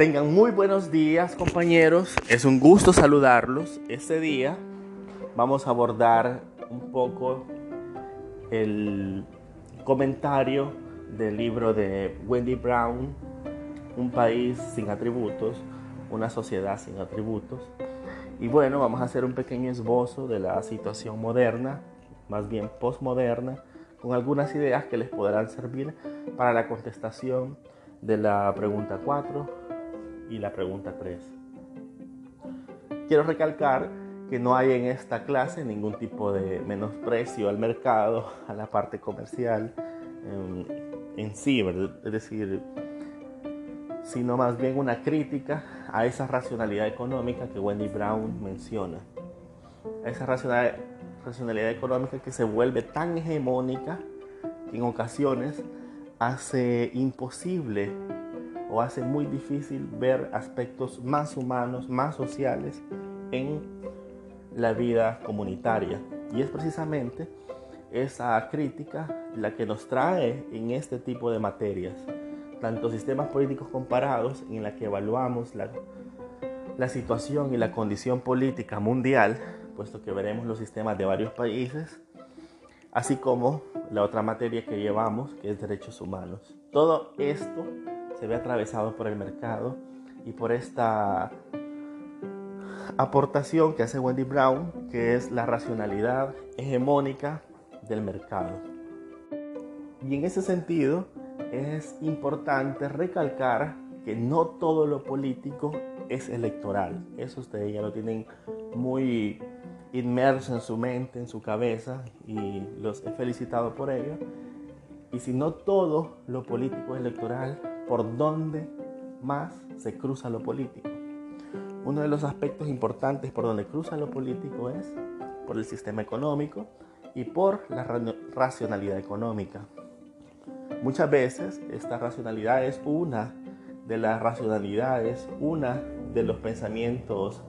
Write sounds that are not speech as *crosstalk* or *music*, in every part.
Tengan muy buenos días compañeros, es un gusto saludarlos. Este día vamos a abordar un poco el comentario del libro de Wendy Brown, Un país sin atributos, una sociedad sin atributos. Y bueno, vamos a hacer un pequeño esbozo de la situación moderna, más bien postmoderna, con algunas ideas que les podrán servir para la contestación de la pregunta 4 y la pregunta 3. Quiero recalcar que no hay en esta clase ningún tipo de menosprecio al mercado, *laughs* a la parte comercial en, sí, es decir, sino más bien una crítica a esa racionalidad económica que Wendy Brown menciona. Esa racionalidad, racionalidad económica que se vuelve tan hegemónica que en ocasiones hace imposible o hace muy difícil ver aspectos más humanos, más sociales en la vida comunitaria. Y es precisamente esa crítica la que nos trae en este tipo de materias, tanto sistemas políticos comparados en la que evaluamos la, la situación y la condición política mundial, puesto que veremos los sistemas de varios países, así como la otra materia que llevamos, que es derechos humanos. Todo esto se ve atravesado por el mercado y por esta aportación que hace Wendy Brown, que es la racionalidad hegemónica del mercado. Y en ese sentido es importante recalcar que no todo lo político es electoral. Eso ustedes ya lo tienen muy inmerso en su mente, en su cabeza, y los he felicitado por ello. Y si no todo lo político es electoral, por dónde más se cruza lo político. Uno de los aspectos importantes por donde cruza lo político es por el sistema económico y por la racionalidad económica. Muchas veces esta racionalidad es una de las racionalidades, una de los pensamientos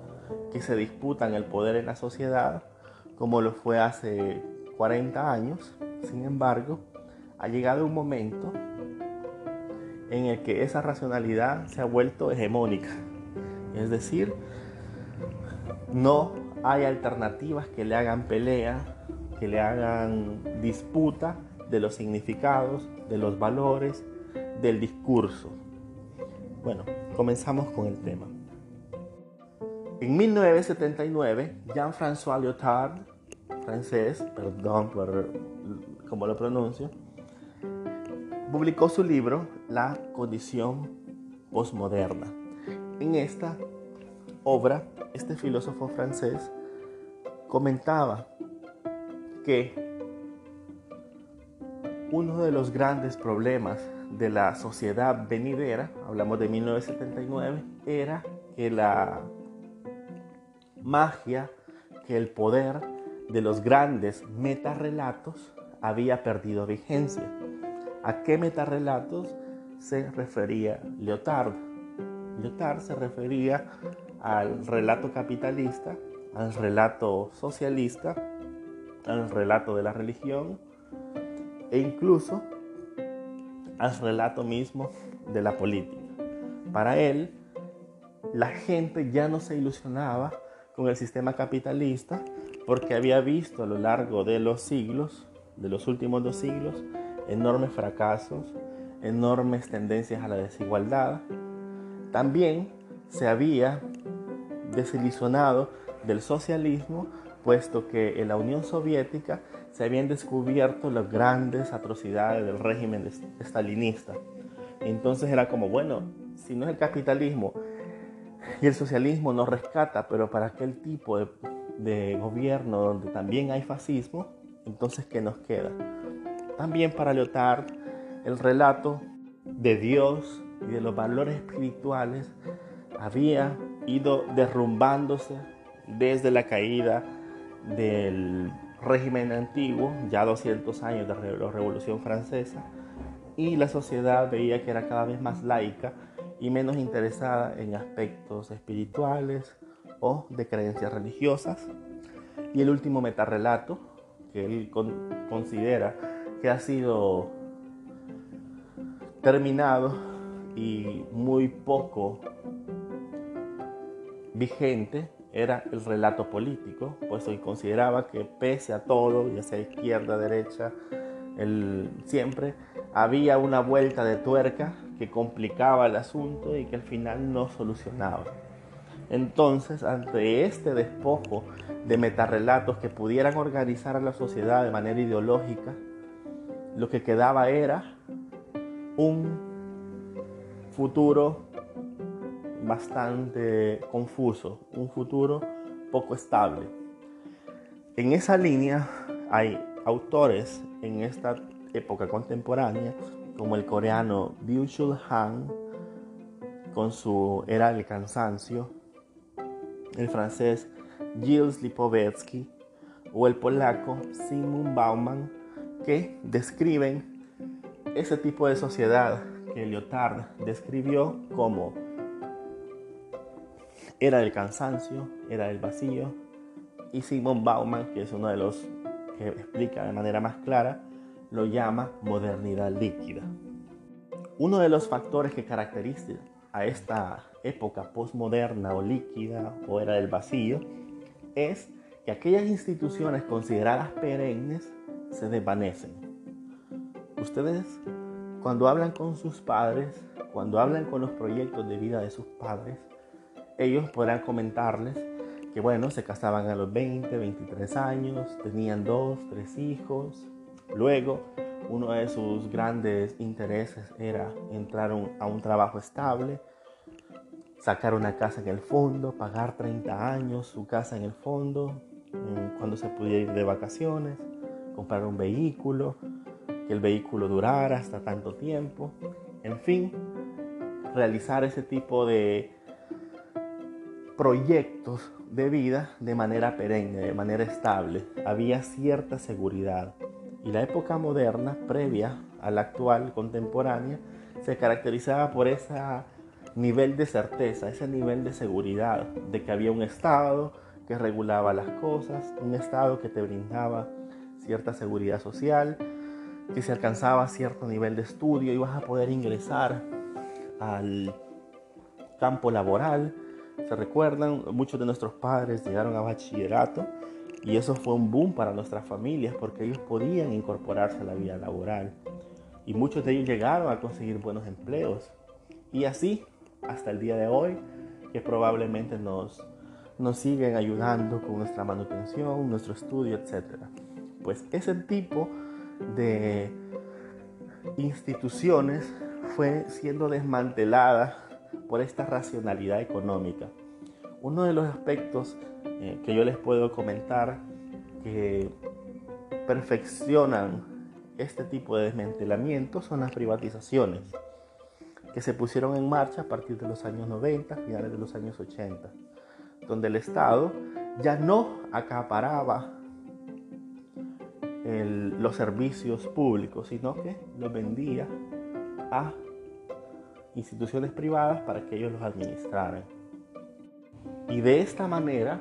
que se disputan el poder en la sociedad, como lo fue hace 40 años. Sin embargo, ha llegado un momento en el que esa racionalidad se ha vuelto hegemónica. Es decir, no hay alternativas que le hagan pelea, que le hagan disputa de los significados, de los valores, del discurso. Bueno, comenzamos con el tema. En 1979, Jean-François Lyotard, francés, perdón por cómo lo pronuncio, publicó su libro La condición posmoderna. En esta obra, este filósofo francés comentaba que uno de los grandes problemas de la sociedad venidera, hablamos de 1979, era que la magia, que el poder de los grandes metarrelatos había perdido vigencia. ¿A qué metarrelatos se refería Lyotard? Lyotard se refería al relato capitalista, al relato socialista, al relato de la religión e incluso al relato mismo de la política. Para él, la gente ya no se ilusionaba con el sistema capitalista porque había visto a lo largo de los siglos, de los últimos dos siglos, enormes fracasos, enormes tendencias a la desigualdad. También se había desilusionado del socialismo, puesto que en la Unión Soviética se habían descubierto las grandes atrocidades del régimen estalinista. Entonces era como, bueno, si no es el capitalismo y el socialismo nos rescata, pero para aquel tipo de, de gobierno donde también hay fascismo, entonces ¿qué nos queda? También para Lyotard, el relato de Dios y de los valores espirituales había ido derrumbándose desde la caída del régimen antiguo, ya 200 años de la Revolución Francesa, y la sociedad veía que era cada vez más laica y menos interesada en aspectos espirituales o de creencias religiosas. Y el último metarrelato que él considera que ha sido terminado y muy poco vigente era el relato político, pues hoy consideraba que pese a todo, ya sea izquierda, derecha, el, siempre había una vuelta de tuerca que complicaba el asunto y que al final no solucionaba. Entonces, ante este despojo de metarrelatos que pudieran organizar a la sociedad de manera ideológica, lo que quedaba era un futuro bastante confuso, un futuro poco estable. En esa línea hay autores en esta época contemporánea como el coreano Byung-Chul Han con su Era del cansancio, el francés Gilles Lipovetsky o el polaco Simon Bauman que describen ese tipo de sociedad que Lyotard describió como era del cansancio, era del vacío, y Simon Bauman, que es uno de los que explica de manera más clara, lo llama modernidad líquida. Uno de los factores que caracteriza a esta época postmoderna o líquida o era del vacío es que aquellas instituciones consideradas perennes se desvanecen. Ustedes cuando hablan con sus padres, cuando hablan con los proyectos de vida de sus padres, ellos podrán comentarles que bueno, se casaban a los 20, 23 años, tenían dos, tres hijos. Luego, uno de sus grandes intereses era entrar a un trabajo estable, sacar una casa en el fondo, pagar 30 años su casa en el fondo, mm, cuando se pudiera ir de vacaciones, comprar un vehículo, que el vehículo durara hasta tanto tiempo, en fin, realizar ese tipo de proyectos de vida de manera perenne, de manera estable. Había cierta seguridad. Y la época moderna, previa a la actual contemporánea, se caracterizaba por ese nivel de certeza, ese nivel de seguridad, de que había un Estado que regulaba las cosas, un Estado que te brindaba cierta seguridad social, que se alcanzaba cierto nivel de estudio, ibas a poder ingresar al campo laboral, se recuerdan, muchos de nuestros padres llegaron a bachillerato y eso fue un boom para nuestras familias porque ellos podían incorporarse a la vida laboral. Y muchos de ellos llegaron a conseguir buenos empleos. Y así, hasta el día de hoy, que probablemente nos, nos siguen ayudando con nuestra manutención, nuestro estudio, etc. Pues ese tipo de instituciones fue siendo desmantelada por esta racionalidad económica. Uno de los aspectos eh, que yo les puedo comentar que perfeccionan este tipo de desmantelamiento son las privatizaciones que se pusieron en marcha a partir de los años 90, finales de los años 80, donde el Estado ya no acaparaba los servicios públicos, sino que los vendía a instituciones privadas para que ellos los administraran. Y de esta manera,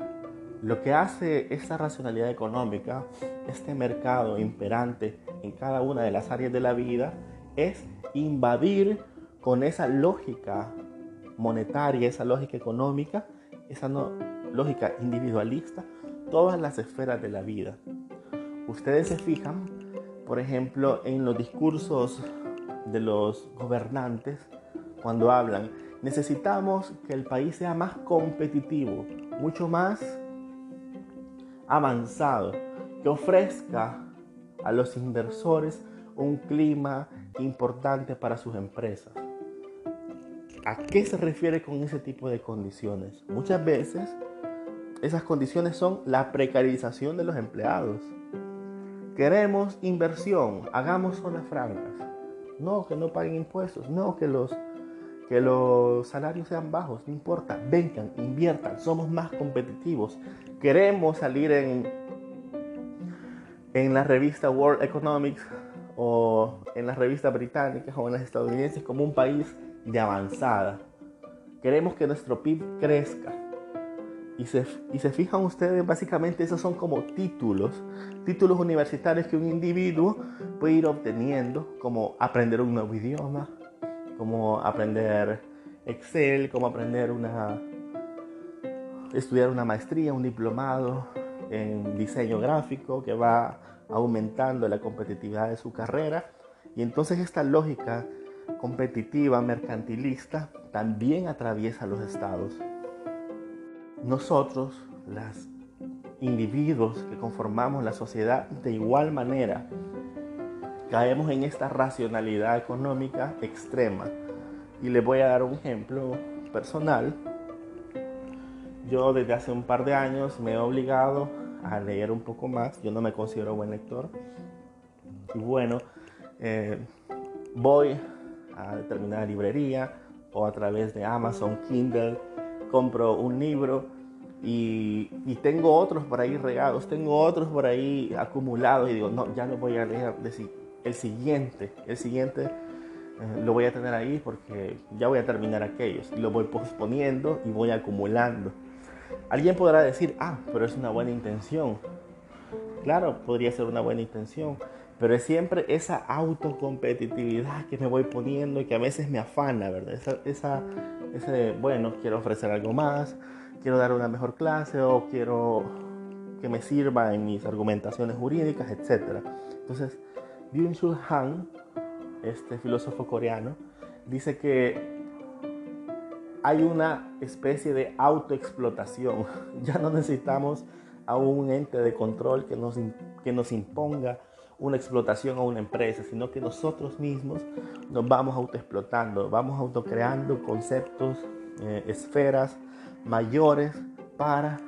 lo que hace esta racionalidad económica, este mercado imperante en cada una de las áreas de la vida, es invadir con esa lógica monetaria, esa lógica económica, esa lógica individualista, todas las esferas de la vida. Ustedes se fijan, por ejemplo, en los discursos de los gobernantes cuando hablan. Necesitamos que el país sea más competitivo, mucho más avanzado, que ofrezca a los inversores un clima importante para sus empresas. ¿A qué se refiere con ese tipo de condiciones? Muchas veces esas condiciones son la precarización de los empleados. Queremos inversión, hagamos zonas francas. No, que no paguen impuestos, no, que los que los salarios sean bajos, no importa, vengan, inviertan, somos más competitivos. Queremos salir en, en la revista World Economics o en las revistas británicas o en las estadounidenses como un país de avanzada. Queremos que nuestro PIB crezca. Y se, fijan ustedes, básicamente esos son como títulos, títulos universitarios que un individuo puede ir obteniendo, como aprender un nuevo idioma, cómo aprender Excel, cómo aprender una estudiar una maestría, un diplomado en diseño gráfico que va aumentando la competitividad de su carrera. Y entonces esta lógica competitiva, mercantilista, también atraviesa los estados. Nosotros, los individuos que conformamos la sociedad, de igual manera, caemos en esta racionalidad económica extrema. Y les voy a dar un ejemplo personal. Yo desde hace un par de años me he obligado a leer un poco más. Yo no me considero buen lector. Y bueno, eh, voy a determinada librería o a través de Amazon Kindle, compro un libro y, tengo otros por ahí regados, tengo otros por ahí acumulados y digo, no, ya no voy a leer el siguiente, el siguiente eh, lo voy a tener ahí porque ya voy a terminar aquellos y lo voy posponiendo y voy acumulando. Alguien podrá decir, ah, pero es una buena intención. Claro, podría ser una buena intención, pero es siempre esa autocompetitividad que me voy poniendo y que a veces me afana, ¿verdad? Esa, ese, bueno, quiero ofrecer algo más, quiero dar una mejor clase o quiero que me sirva en mis argumentaciones jurídicas, etc. Entonces, Byung-Chul Han, este filósofo coreano, dice que hay una especie de autoexplotación. *laughs* Ya no necesitamos a un ente de control que nos, que nos imponga una explotación a una empresa, sino que nosotros mismos nos vamos autoexplotando, vamos autocreando conceptos, eh, esferas mayores para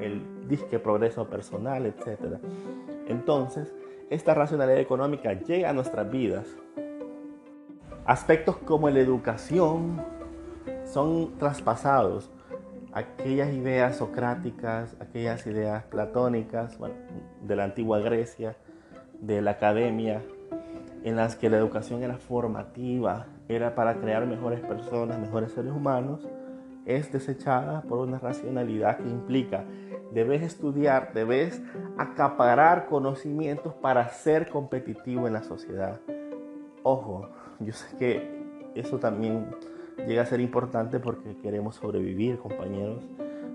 el disque progreso personal, etc. Entonces, esta racionalidad económica llega a nuestras vidas. Aspectos como la educación son traspasados. Aquellas ideas socráticas, aquellas ideas platónicas de la antigua Grecia, de la academia, en las que la educación era formativa, era para crear mejores personas, mejores seres humanos, es desechada por una racionalidad que implica debes estudiar, debes acaparar conocimientos para ser competitivo en la sociedad. Ojo, yo sé que eso también llega a ser importante porque queremos sobrevivir, compañeros.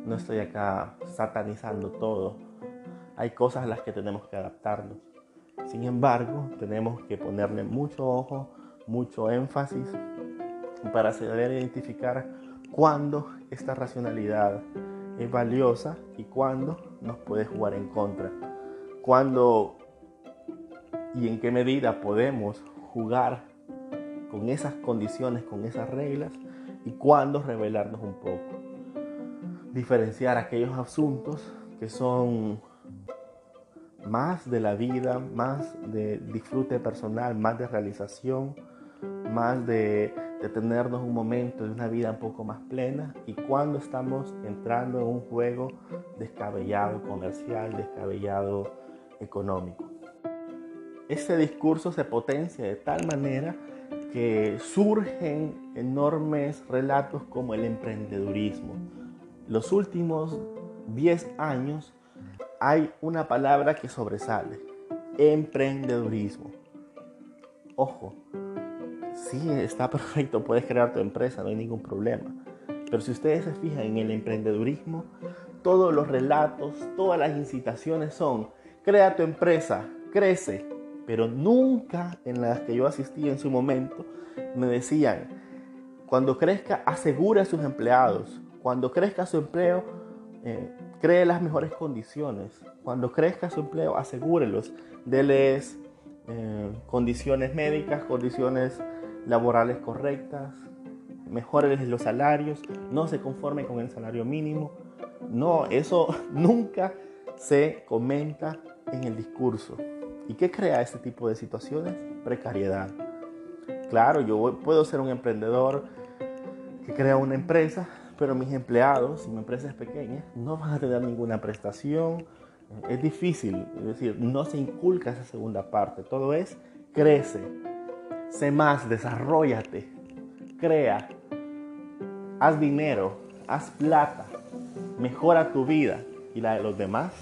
No estoy acá satanizando todo. Hay cosas a las que tenemos que adaptarnos. Sin embargo, tenemos que ponerle mucho ojo, mucho énfasis para saber identificar cuándo esta racionalidad es valiosa y cuándo nos puede jugar en contra. Cuándo y en qué medida podemos jugar con esas condiciones, con esas reglas y cuándo revelarnos un poco. Diferenciar aquellos asuntos que son más de la vida, más de disfrute personal, más de realización, más de, tenernos un momento de una vida un poco más plena y cuando estamos entrando en un juego descabellado comercial, descabellado económico. Ese discurso se potencia de tal manera que surgen enormes relatos como el emprendedurismo. Los últimos 10 años hay una palabra que sobresale, emprendedurismo. Ojo, sí está *laughs* perfecto, puedes crear tu empresa, no hay ningún problema. Pero si ustedes se fijan en el emprendedurismo, todos los relatos, todas las incitaciones son, crea tu empresa, crece. Pero nunca en las que yo asistí en su momento me decían, cuando crezca asegura a sus empleados, cuando crezca su empleo, eh, cree las mejores condiciones. Cuando crezca su empleo, asegúrelos, déles eh, condiciones médicas, condiciones laborales correctas, mejores los salarios, no se conforme con el salario mínimo. No, eso *laughs* nunca se comenta en el discurso. ¿Y qué crea este tipo de situaciones? Precariedad. Claro, yo puedo ser un emprendedor que crea una empresa, pero mis empleados, si mi empresa es pequeña, no van a tener ninguna prestación. Es difícil, es decir, no se inculca esa segunda parte. Todo es crece, sé más, desarrollate, crea, haz dinero, haz plata, mejora tu vida y la de los demás.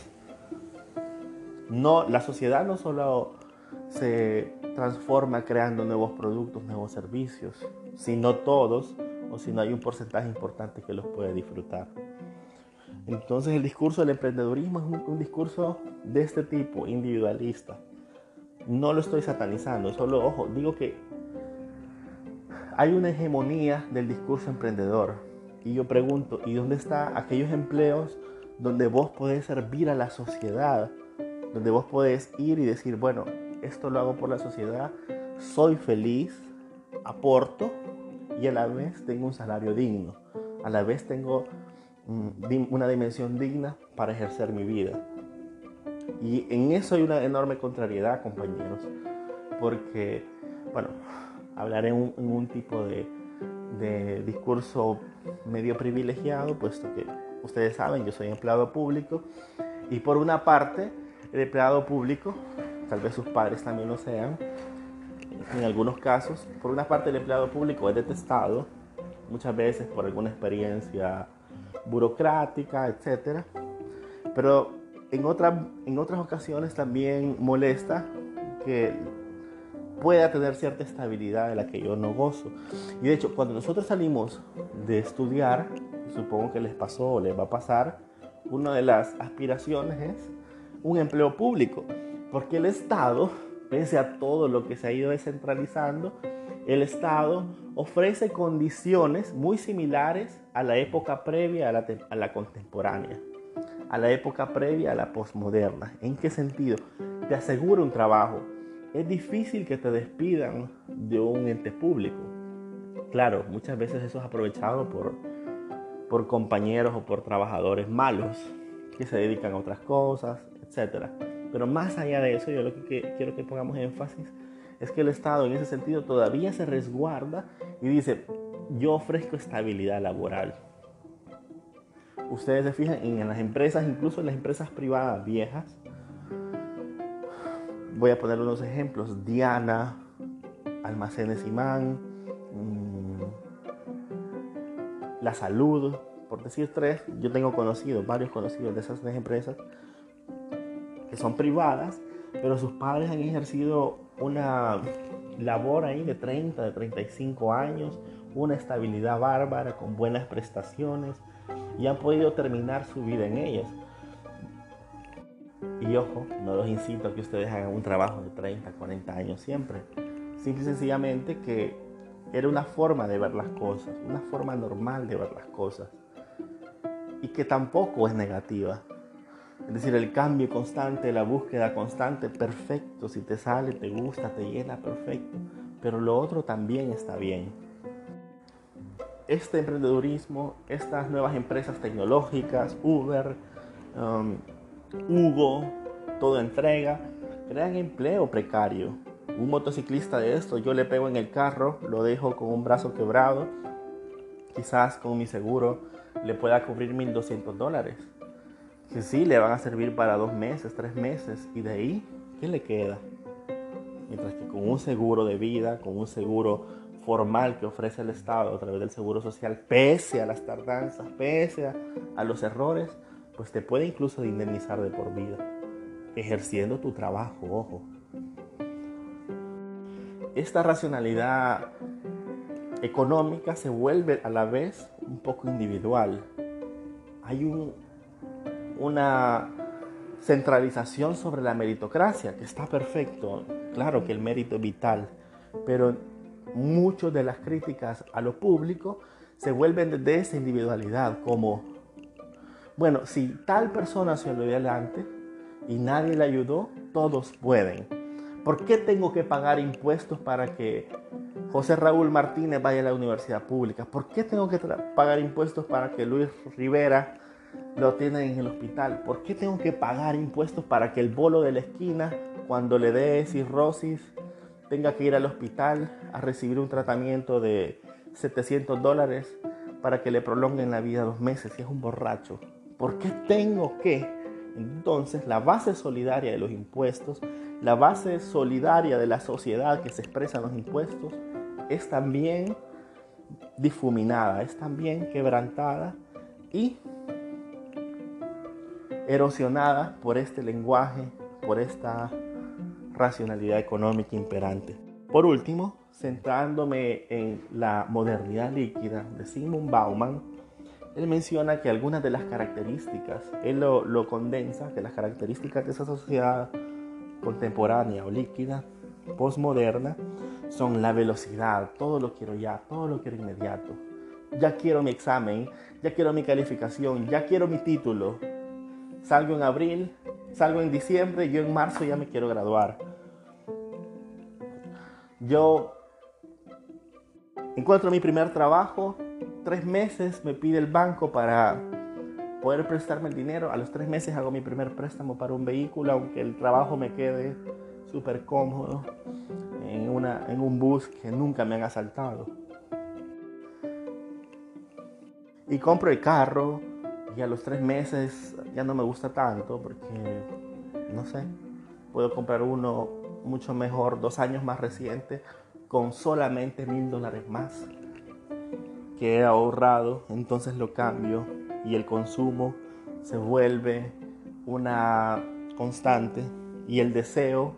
No, la sociedad no solo se transforma creando nuevos productos, nuevos servicios, si no todos o si no hay un porcentaje importante que los puede disfrutar. Entonces el discurso del emprendedurismo es un, discurso de este tipo, individualista. No lo estoy satanizando, solo, ojo, digo que hay una hegemonía del discurso emprendedor. Y yo pregunto, ¿y dónde están aquellos empleos donde vos podés servir a la sociedad? Donde vos podés ir y decir, bueno, esto lo hago por la sociedad, soy feliz, aporto y a la vez tengo un salario digno. A la vez tengo mm, una dimensión digna para ejercer mi vida. Y en eso hay una enorme contrariedad, compañeros, porque, bueno, hablaré en un, tipo de, de, discurso medio privilegiado, puesto que ustedes saben, yo soy empleado público, y por una parte, el empleado público, tal vez sus padres también lo sean, en algunos casos, por una parte el empleado público es detestado, muchas veces por alguna experiencia burocrática, etc. Pero en, en otras ocasiones también molesta que pueda tener cierta estabilidad de la que yo no gozo. Y de hecho, cuando nosotros salimos de estudiar, supongo que les pasó o les va a pasar, una de las aspiraciones es un empleo público, porque el Estado, pese a todo lo que se ha ido descentralizando, el Estado ofrece condiciones muy similares a la época previa a la, contemporánea, a la época previa a la posmoderna. ¿En qué sentido? Te asegura un trabajo, es difícil que te despidan de un ente público. Claro, muchas veces eso es aprovechado por, por compañeros o por trabajadores malos que se dedican a otras cosas, etc. Pero más allá de eso, yo lo que quiero que pongamos énfasis es que el Estado en ese sentido todavía se resguarda y dice, yo ofrezco estabilidad laboral. Ustedes se fijan en las empresas, incluso en las empresas privadas viejas, Voy a poner unos ejemplos. Diana, Almacenes Imán, mm, La Salud, por decir tres. Yo tengo conocidos, varios conocidos de esas tres empresas que son privadas, pero sus padres han ejercido una labor ahí de 30, de 35 años, una estabilidad bárbara, con buenas prestaciones, y han podido terminar su vida en ellas. Y ojo, no los incito a que ustedes hagan un trabajo de 30, 40 años siempre. Simple y sencillamente que era una forma de ver las cosas, una forma normal de ver las cosas. Y que tampoco es negativa. Es decir, el cambio constante, la búsqueda constante, perfecto. Si te sale, te gusta, te llena, perfecto. Pero lo otro también está bien. Este emprendedurismo, estas nuevas empresas tecnológicas, Uber, um, Hugo, todo entrega, crean empleo precario. Un motociclista de esto, yo le pego en el carro, lo dejo con un brazo quebrado, quizás con mi seguro le pueda cubrir 1.200 dólares. Que sí, le van a servir para dos meses, tres meses, y de ahí, ¿qué le queda? Mientras que con un seguro de vida, con un seguro formal que ofrece el Estado a través del Seguro Social, pese a las tardanzas, pese a, a los errores, pues te puede incluso indemnizar de por vida, ejerciendo tu trabajo, ojo. Esta racionalidad económica se vuelve a la vez un poco individual. Hay un, una centralización sobre la meritocracia, que está perfecto. Claro que el mérito es vital, pero muchas de las críticas a lo público se vuelven de esa individualidad, como bueno, si tal persona se lo dio adelante y nadie le ayudó, todos pueden. ¿Por qué tengo que pagar impuestos para que José Raúl Martínez vaya a la universidad pública? ¿Por qué tengo que pagar impuestos para que Luis Rivera lo tenga en el hospital? ¿Por qué tengo que pagar impuestos para que el bolo de la esquina, cuando le dé cirrosis, tenga que ir al hospital a recibir un tratamiento de 700 dólares para que le prolonguen la vida dos meses si es un borracho? ¿Por qué tengo que? Entonces, la base solidaria de los impuestos, la base solidaria de la sociedad que se expresa en los impuestos, es también difuminada, es también quebrantada y erosionada por este lenguaje, por esta racionalidad económica imperante. Por último, centrándome en la modernidad líquida de Sigmund Bauman, él menciona que algunas de las características, él lo, lo condensa, que las características de esa sociedad contemporánea o líquida, postmoderna, son la velocidad, todo lo quiero ya, todo lo quiero inmediato. Ya quiero mi examen, ya quiero mi calificación, ya quiero mi título. Salgo en abril, salgo en diciembre, yo en marzo ya me quiero graduar. Yo encuentro mi primer trabajo, tres meses me pide el banco para poder prestarme el dinero. A los tres meses hago mi primer préstamo para un vehículo, aunque el trabajo me quede súper cómodo en, una, en un bus que nunca me han asaltado. Y compro el carro y a los tres meses ya no me gusta tanto porque, no sé, puedo comprar uno mucho mejor dos años más reciente con solamente mil dólares más que he ahorrado. Entonces lo cambio y el consumo se vuelve una constante y el deseo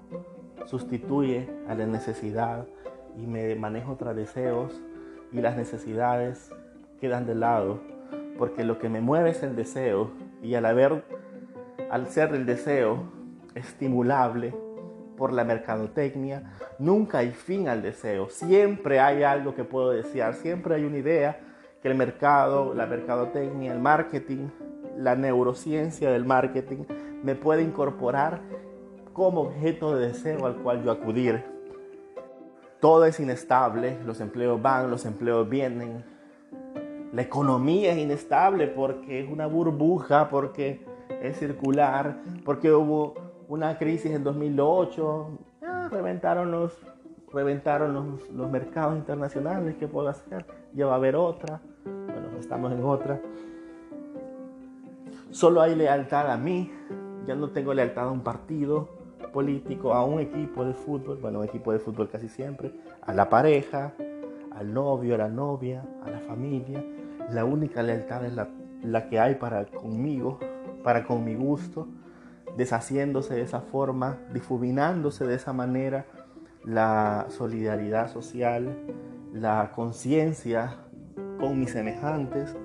sustituye a la necesidad y me manejo tras deseos y las necesidades quedan de lado porque lo que me mueve es el deseo y al haber al ser el deseo estimulable por la mercadotecnia, nunca hay fin al deseo, siempre hay algo que puedo desear, siempre hay una idea que el mercado, la mercadotecnia, el marketing, la neurociencia del marketing me puede incorporar como objeto de deseo al cual yo acudir. Todo es inestable, los empleos van, los empleos vienen. La economía es inestable porque es una burbuja, porque es circular, porque hubo una crisis en 2008, reventaron, los, reventaron los, los mercados internacionales, ¿qué puedo hacer? Ya va a haber otra, bueno, estamos en otra. Solo hay lealtad a mí, ya no tengo lealtad a un partido, político, a un equipo de fútbol, bueno, un equipo de fútbol casi siempre, a la pareja, al novio, a la novia, a la familia. La única lealtad es la, que hay para conmigo, para con mi gusto, deshaciéndose de esa forma, difuminándose de esa manera la solidaridad social, la conciencia con mis semejantes.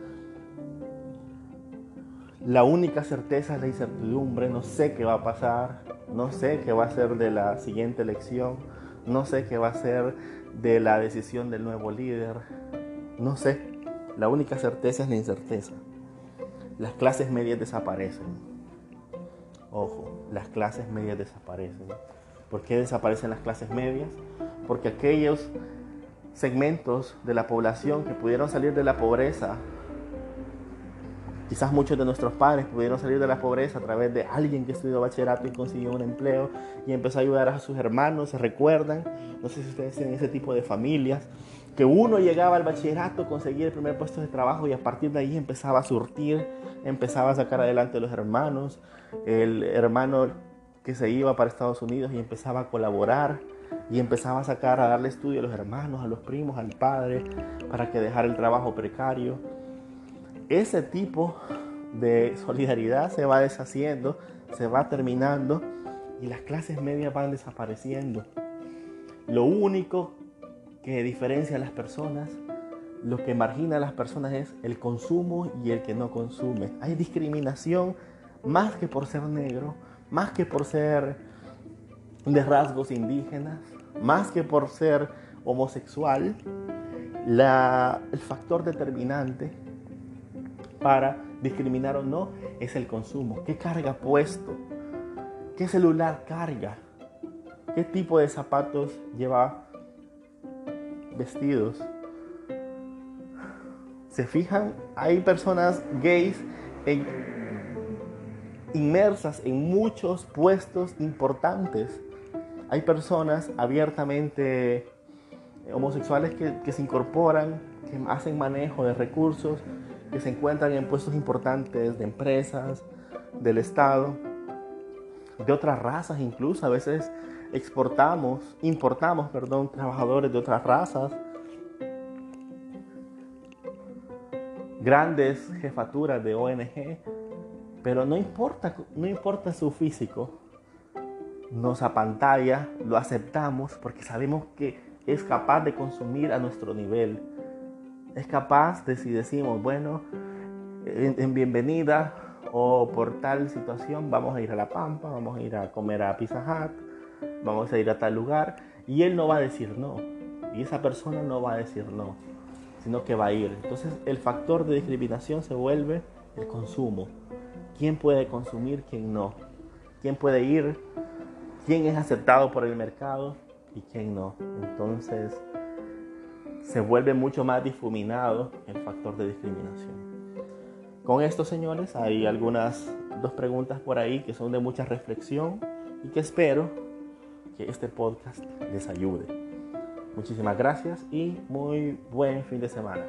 La única certeza es la incertidumbre, no sé qué va a pasar, no sé qué va a ser de la siguiente elección. No sé qué va a ser de la decisión del nuevo líder. No sé. La única certeza es la incerteza. Las clases medias desaparecen. Ojo, las clases medias desaparecen. ¿Por qué desaparecen las clases medias? Porque aquellos segmentos de la población que pudieron salir de la pobreza Quizás muchos de nuestros padres pudieron salir de la pobreza a través de alguien que estudió bachillerato y consiguió un empleo y empezó a ayudar a sus hermanos. ¿Se recuerdan? No sé si ustedes tienen ese tipo de familias. Que uno llegaba al bachillerato, conseguía el primer puesto de trabajo y a partir de ahí empezaba a surtir, empezaba a sacar adelante a los hermanos. El hermano que se iba para Estados Unidos y empezaba a colaborar y empezaba a sacar, a darle estudio a los hermanos, a los primos, al padre, para que dejara el trabajo precario ese tipo de solidaridad se va deshaciendo, se va terminando y las clases medias van desapareciendo. Lo único que diferencia a las personas, lo que margina a las personas es el consumo y el que no consume. Hay discriminación más que por ser negro, más que por ser de rasgos indígenas, más que por ser homosexual. el factor determinante para discriminar o no es el consumo. ¿Qué carga puesto? ¿Qué celular carga? ¿Qué tipo de zapatos lleva vestidos? ¿Se fijan? Hay personas gays inmersas en muchos puestos importantes. Hay personas abiertamente homosexuales que, que se incorporan, que hacen manejo de recursos, que se encuentran en puestos importantes de empresas, del Estado, de otras razas incluso. A veces exportamos, importamos, perdón, trabajadores de otras razas. Grandes jefaturas de ONG, pero no importa, no importa su físico. nos apantalla, lo aceptamos porque sabemos que es capaz de consumir a nuestro nivel. Es capaz de si decimos, bueno, en, bienvenida o por tal situación vamos a ir a La Pampa, vamos a ir a comer a Pizza Hut, vamos a ir a tal lugar y él no va a decir no. Y esa persona no va a decir no, sino que va a ir. Entonces el factor de discriminación se vuelve el consumo. ¿Quién puede consumir, quién no? ¿Quién puede ir? ¿Quién es aceptado por el mercado y quién no? Entonces se vuelve mucho más difuminado el factor de discriminación. Con esto, señores, hay algunas dos preguntas por ahí que son de mucha reflexión y que espero que este podcast les ayude. Muchísimas gracias y muy buen fin de semana.